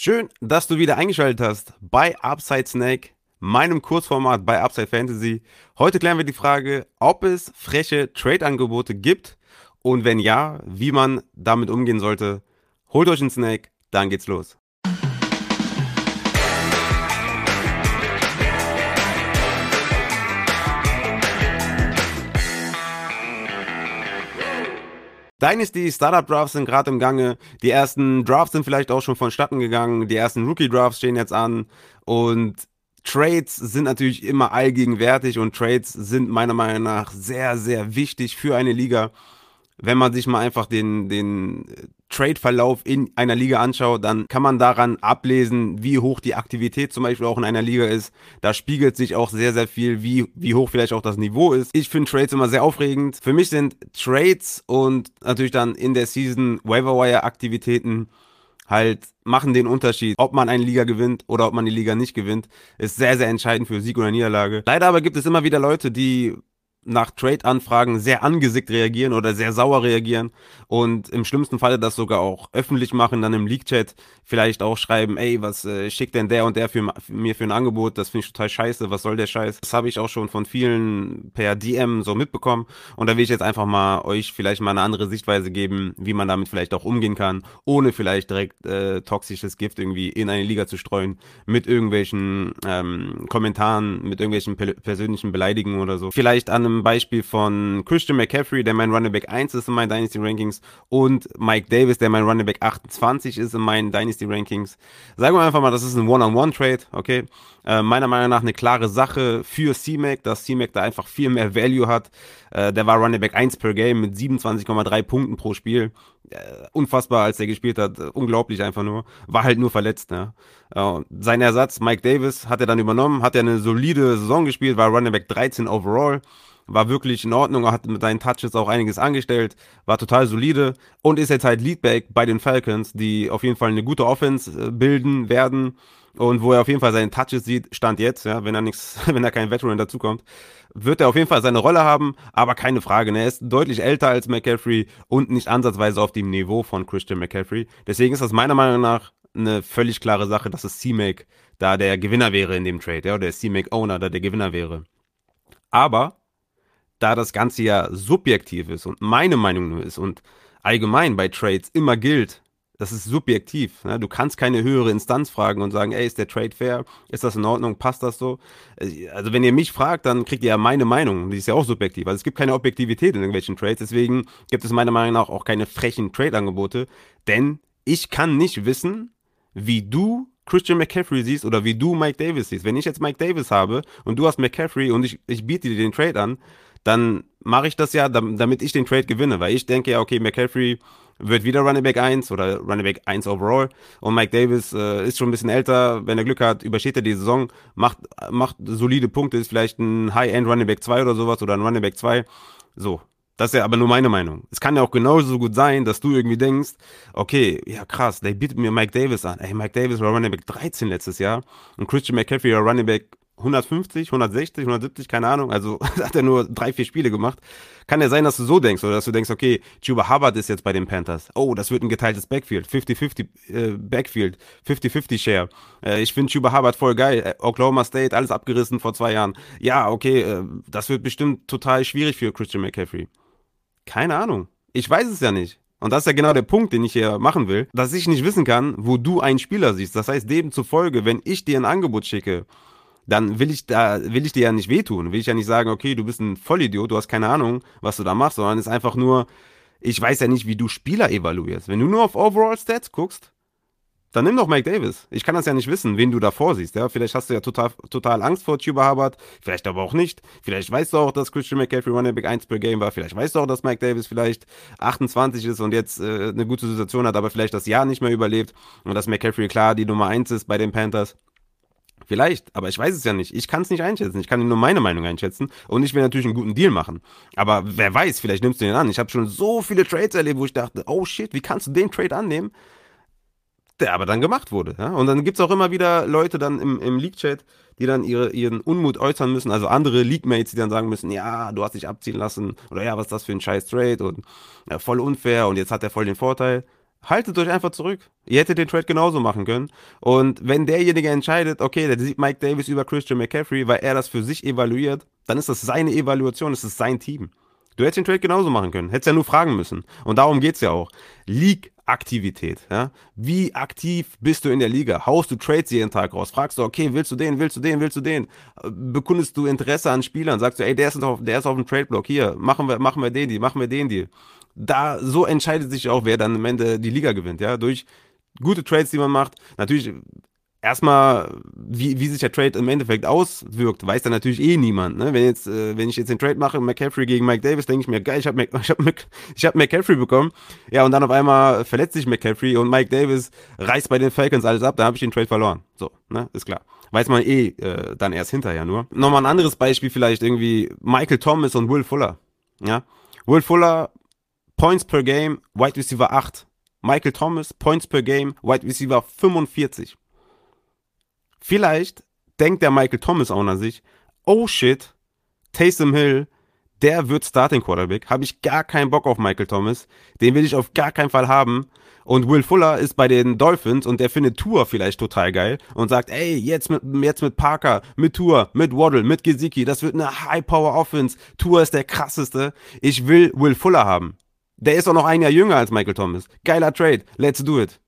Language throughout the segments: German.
Schön, dass du wieder eingeschaltet hast bei Upside Snake, meinem Kurzformat bei Upside Fantasy. Heute klären wir die Frage, ob es freche Trade-Angebote gibt und wenn ja, wie man damit umgehen sollte. Holt euch einen Snake, dann geht's los. Dynasty Startup Drafts sind gerade im Gange. Die ersten Drafts sind vielleicht auch schon vonstatten gegangen. Die ersten Rookie Drafts stehen jetzt an. Und Trades sind natürlich immer allgegenwärtig und Trades sind meiner Meinung nach sehr, sehr wichtig für eine Liga wenn man sich mal einfach den, den Trade-Verlauf in einer Liga anschaut, dann kann man daran ablesen, wie hoch die Aktivität zum Beispiel auch in einer Liga ist. Da spiegelt sich auch sehr, sehr viel, wie, wie hoch vielleicht auch das Niveau ist. Ich finde Trades immer sehr aufregend. Für mich sind Trades und natürlich dann in der Season Waiver-Wire-Aktivitäten halt machen den Unterschied, ob man eine Liga gewinnt oder ob man die Liga nicht gewinnt, ist sehr, sehr entscheidend für Sieg oder Niederlage. Leider aber gibt es immer wieder Leute, die nach Trade-Anfragen sehr angesickt reagieren oder sehr sauer reagieren und im schlimmsten Falle das sogar auch öffentlich machen, dann im Leak-Chat vielleicht auch schreiben, ey, was äh, schickt denn der und der für, für mir für ein Angebot, das finde ich total scheiße, was soll der Scheiß? Das habe ich auch schon von vielen per DM so mitbekommen und da will ich jetzt einfach mal euch vielleicht mal eine andere Sichtweise geben, wie man damit vielleicht auch umgehen kann, ohne vielleicht direkt äh, toxisches Gift irgendwie in eine Liga zu streuen, mit irgendwelchen ähm, Kommentaren, mit irgendwelchen persönlichen Beleidigungen oder so. Vielleicht an einem Beispiel von Christian McCaffrey, der mein Running Back 1 ist in meinen Dynasty Rankings und Mike Davis, der mein Running Back 28 ist in meinen Dynasty Rankings. Sagen wir einfach mal, das ist ein One-on-One-Trade, okay? Äh, meiner Meinung nach eine klare Sache für C-Mac, dass C-Mac da einfach viel mehr Value hat. Äh, der war Running Back 1 per Game mit 27,3 Punkten pro Spiel. Äh, unfassbar, als er gespielt hat. unglaublich einfach nur. War halt nur verletzt. Ne? Sein Ersatz, Mike Davis, hat er dann übernommen, hat er eine solide Saison gespielt, war Running Back 13 overall war wirklich in Ordnung, hat mit seinen Touches auch einiges angestellt, war total solide und ist jetzt halt Leadback bei den Falcons, die auf jeden Fall eine gute Offense äh, bilden werden und wo er auf jeden Fall seine Touches sieht, stand jetzt, ja, wenn er nichts, wenn er kein Veteran dazukommt, wird er auf jeden Fall seine Rolle haben, aber keine Frage, ne, er ist deutlich älter als McCaffrey und nicht ansatzweise auf dem Niveau von Christian McCaffrey. Deswegen ist das meiner Meinung nach eine völlig klare Sache, dass es C-Mac da der Gewinner wäre in dem Trade, ja, oder der C-Mac Owner da der Gewinner wäre. Aber da das Ganze ja subjektiv ist und meine Meinung nur ist und allgemein bei Trades immer gilt, das ist subjektiv. Ne? Du kannst keine höhere Instanz fragen und sagen, ey, ist der Trade fair? Ist das in Ordnung? Passt das so? Also wenn ihr mich fragt, dann kriegt ihr ja meine Meinung. Die ist ja auch subjektiv. Also es gibt keine Objektivität in irgendwelchen Trades. Deswegen gibt es meiner Meinung nach auch keine frechen Trade-Angebote. Denn ich kann nicht wissen, wie du Christian McCaffrey siehst oder wie du Mike Davis siehst. Wenn ich jetzt Mike Davis habe und du hast McCaffrey und ich, ich biete dir den Trade an, dann mache ich das ja, damit ich den Trade gewinne, weil ich denke ja, okay, McCaffrey wird wieder Running Back 1 oder Running Back 1 overall und Mike Davis äh, ist schon ein bisschen älter, wenn er Glück hat, übersteht er die Saison, macht, macht solide Punkte, ist vielleicht ein High-End Running Back 2 oder sowas oder ein Running Back 2, so. Das ist ja aber nur meine Meinung. Es kann ja auch genauso gut sein, dass du irgendwie denkst, okay, ja krass, der bietet mir Mike Davis an. Ey, Mike Davis war Running Back 13 letztes Jahr und Christian McCaffrey war Running Back 150, 160, 170, keine Ahnung, also hat er nur drei, vier Spiele gemacht. Kann ja sein, dass du so denkst oder dass du denkst, okay, Chuba Hubbard ist jetzt bei den Panthers. Oh, das wird ein geteiltes Backfield, 50-50 äh, Backfield, 50-50 Share. Äh, ich finde Chuba Hubbard voll geil. Äh, Oklahoma State, alles abgerissen vor zwei Jahren. Ja, okay, äh, das wird bestimmt total schwierig für Christian McCaffrey. Keine Ahnung. Ich weiß es ja nicht. Und das ist ja genau der Punkt, den ich hier machen will, dass ich nicht wissen kann, wo du einen Spieler siehst. Das heißt, demzufolge, wenn ich dir ein Angebot schicke, dann will ich da, will ich dir ja nicht wehtun. Will ich ja nicht sagen, okay, du bist ein Vollidiot, du hast keine Ahnung, was du da machst, sondern es ist einfach nur, ich weiß ja nicht, wie du Spieler evaluierst. Wenn du nur auf Overall Stats guckst, dann nimm doch Mike Davis. Ich kann das ja nicht wissen, wen du davor siehst. Ja? Vielleicht hast du ja total, total Angst vor Tuba Hubbard, vielleicht aber auch nicht. Vielleicht weißt du auch, dass Christian McCaffrey Running Back 1 per Game war. Vielleicht weißt du auch, dass Mike Davis vielleicht 28 ist und jetzt äh, eine gute Situation hat, aber vielleicht das Jahr nicht mehr überlebt. Und dass McCaffrey klar die Nummer 1 ist bei den Panthers. Vielleicht, aber ich weiß es ja nicht. Ich kann es nicht einschätzen. Ich kann nur meine Meinung einschätzen und ich will natürlich einen guten Deal machen. Aber wer weiß, vielleicht nimmst du den an. Ich habe schon so viele Trades erlebt, wo ich dachte, oh shit, wie kannst du den Trade annehmen? Der aber dann gemacht wurde. Ja? Und dann gibt es auch immer wieder Leute dann im, im League-Chat, die dann ihre, ihren Unmut äußern müssen. Also andere League-Mates, die dann sagen müssen, ja, du hast dich abziehen lassen. Oder ja, was ist das für ein scheiß Trade und ja, voll unfair und jetzt hat er voll den Vorteil. Haltet euch einfach zurück. Ihr hättet den Trade genauso machen können. Und wenn derjenige entscheidet, okay, der sieht Mike Davis über Christian McCaffrey, weil er das für sich evaluiert, dann ist das seine Evaluation, es ist sein Team. Du hättest den Trade genauso machen können. Hättest ja nur fragen müssen. Und darum geht's ja auch. League-Aktivität. Ja? Wie aktiv bist du in der Liga? Haust du Trades jeden Tag raus? Fragst du, okay, willst du den, willst du den, willst du den? Bekundest du Interesse an Spielern? Sagst du, ey, der ist auf, der ist auf dem Trade-Block. Hier, machen wir, machen wir den, die, machen wir den, die. Da, so entscheidet sich auch, wer dann am Ende die Liga gewinnt. Ja? Durch gute Trades, die man macht. Natürlich erstmal, wie, wie sich der Trade im Endeffekt auswirkt, weiß dann natürlich eh niemand. Ne? Wenn, jetzt, äh, wenn ich jetzt den Trade mache, McCaffrey gegen Mike Davis, denke ich mir, geil, ich habe ich hab, ich hab McCaffrey bekommen. Ja, und dann auf einmal verletzt sich McCaffrey und Mike Davis reißt bei den Falcons alles ab, da habe ich den Trade verloren. So, ne, ist klar. Weiß man eh äh, dann erst hinterher nur. Nochmal ein anderes Beispiel vielleicht irgendwie Michael Thomas und Will Fuller. Ja, Will Fuller, Points per Game, Wide Receiver 8. Michael Thomas, Points per Game, Wide Receiver 45. Vielleicht denkt der Michael Thomas auch an sich, oh shit, Taysom Hill, der wird Starting Quarterback. Habe ich gar keinen Bock auf Michael Thomas. Den will ich auf gar keinen Fall haben. Und Will Fuller ist bei den Dolphins und der findet Tour vielleicht total geil und sagt, ey, jetzt mit, jetzt mit Parker, mit Tour, mit Waddle, mit Gesicki, das wird eine High-Power-Offense. Tour ist der krasseste. Ich will Will Fuller haben. Der ist auch noch ein Jahr jünger als Michael Thomas. Geiler Trade. Let's do it.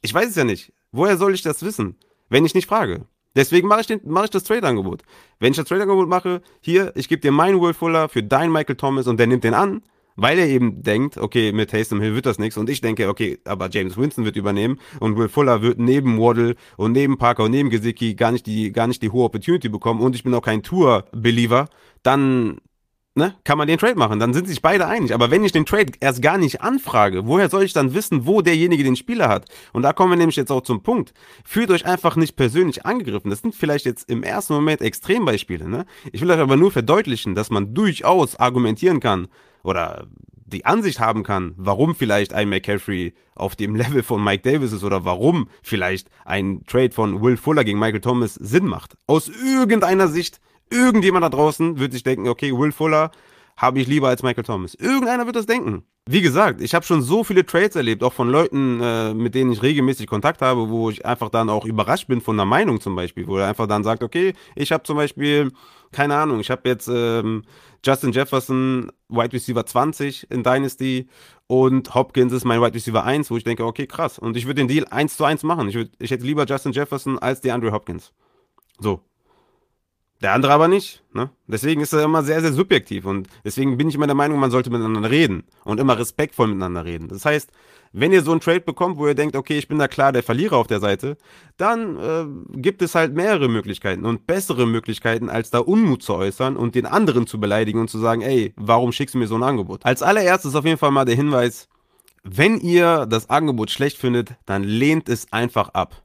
Ich weiß es ja nicht. Woher soll ich das wissen? Wenn ich nicht frage. Deswegen mache ich, den, mach ich das Trade-Angebot. Wenn ich das Trade-Angebot mache, hier, ich gebe dir meinen Will Fuller für deinen Michael Thomas und der nimmt den an, weil er eben denkt, okay, mit Hastem Hill wird das nichts und ich denke, okay, aber James Winston wird übernehmen und Will Fuller wird neben Waddle und neben Parker und neben Gesicki gar nicht die, gar nicht die hohe Opportunity bekommen und ich bin auch kein Tour-Believer, dann ne, kann man den Trade machen. Dann sind sich beide einig. Aber wenn ich den Trade erst gar nicht anfrage, woher soll ich dann wissen, wo derjenige den Spieler hat? Und da kommen wir nämlich jetzt auch zum Punkt. Fühlt euch einfach nicht persönlich angegriffen. Das sind vielleicht jetzt im ersten Moment Extrembeispiele. Ne? Ich will euch aber nur verdeutlichen, dass man durchaus argumentieren kann oder die Ansicht haben kann, warum vielleicht ein McCaffrey auf dem Level von Mike Davis ist oder warum vielleicht ein Trade von Will Fuller gegen Michael Thomas Sinn macht. Aus irgendeiner Sicht Irgendjemand da draußen wird sich denken, okay, Will Fuller habe ich lieber als Michael Thomas. Irgendeiner wird das denken. Wie gesagt, ich habe schon so viele Trades erlebt, auch von Leuten, äh, mit denen ich regelmäßig Kontakt habe, wo ich einfach dann auch überrascht bin von der Meinung zum Beispiel, wo er einfach dann sagt, okay, ich habe zum Beispiel, keine Ahnung, ich habe jetzt ähm, Justin Jefferson, Wide Receiver 20 in Dynasty und Hopkins ist mein Wide Receiver 1, wo ich denke, okay, krass. Und ich würde den Deal 1 zu 1 machen. Ich, würd, ich hätte lieber Justin Jefferson als die Andrew Hopkins. So, der andere aber nicht. Ne? Deswegen ist er immer sehr, sehr subjektiv. Und deswegen bin ich immer der Meinung, man sollte miteinander reden und immer respektvoll miteinander reden. Das heißt, wenn ihr so einen Trade bekommt, wo ihr denkt, okay, ich bin da klar der Verlierer auf der Seite, dann äh, gibt es halt mehrere Möglichkeiten und bessere Möglichkeiten, als da Unmut zu äußern und den anderen zu beleidigen und zu sagen, ey, warum schickst du mir so ein Angebot? Als allererstes auf jeden Fall mal der Hinweis, wenn ihr das Angebot schlecht findet, dann lehnt es einfach ab.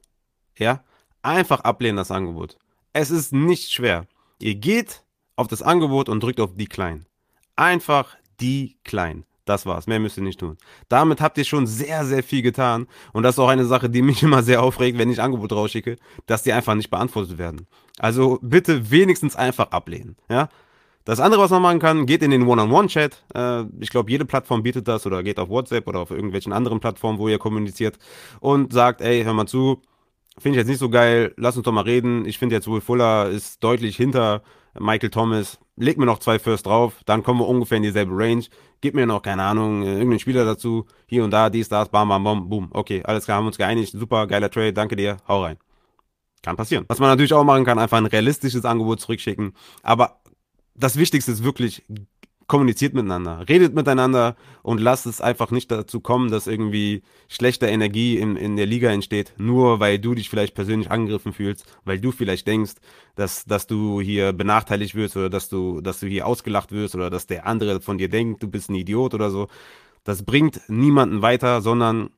Ja? Einfach ablehnen das Angebot. Es ist nicht schwer. Ihr geht auf das Angebot und drückt auf Decline. Einfach Decline. Das war's. Mehr müsst ihr nicht tun. Damit habt ihr schon sehr, sehr viel getan. Und das ist auch eine Sache, die mich immer sehr aufregt, wenn ich Angebot rausschicke, dass die einfach nicht beantwortet werden. Also bitte wenigstens einfach ablehnen. Ja? Das andere, was man machen kann, geht in den One-on-One-Chat. Äh, ich glaube, jede Plattform bietet das oder geht auf WhatsApp oder auf irgendwelchen anderen Plattformen, wo ihr kommuniziert und sagt, ey, hör mal zu, Finde ich jetzt nicht so geil. Lass uns doch mal reden. Ich finde jetzt Will Fuller ist deutlich hinter Michael Thomas. Leg mir noch zwei First drauf, dann kommen wir ungefähr in dieselbe Range. Gib mir noch, keine Ahnung, irgendeinen Spieler dazu. Hier und da, dies, das, bam, bam, bam, boom. Okay, alles klar, haben uns geeinigt. Super, geiler Trade, danke dir, hau rein. Kann passieren. Was man natürlich auch machen kann, einfach ein realistisches Angebot zurückschicken. Aber das Wichtigste ist wirklich, kommuniziert miteinander, redet miteinander und lasst es einfach nicht dazu kommen, dass irgendwie schlechte Energie in, in der Liga entsteht, nur weil du dich vielleicht persönlich angegriffen fühlst, weil du vielleicht denkst, dass, dass du hier benachteiligt wirst oder dass du, dass du hier ausgelacht wirst oder dass der andere von dir denkt, du bist ein Idiot oder so. Das bringt niemanden weiter, sondern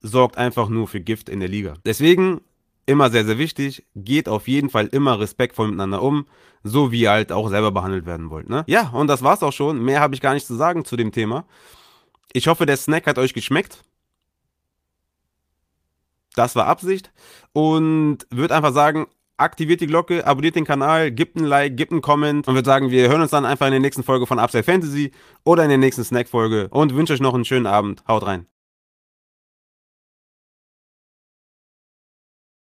sorgt einfach nur für Gift in der Liga. Deswegen immer sehr, sehr wichtig. Geht auf jeden Fall immer respektvoll miteinander um, so wie ihr halt auch selber behandelt werden wollt. Ne? Ja, und das war's auch schon. Mehr habe ich gar nicht zu sagen zu dem Thema. Ich hoffe, der Snack hat euch geschmeckt. Das war Absicht. Und würde einfach sagen, aktiviert die Glocke, abonniert den Kanal, gebt ein Like, gebt einen Comment und würde sagen, wir hören uns dann einfach in der nächsten Folge von Upside Fantasy oder in der nächsten Snack-Folge und wünsche euch noch einen schönen Abend. Haut rein.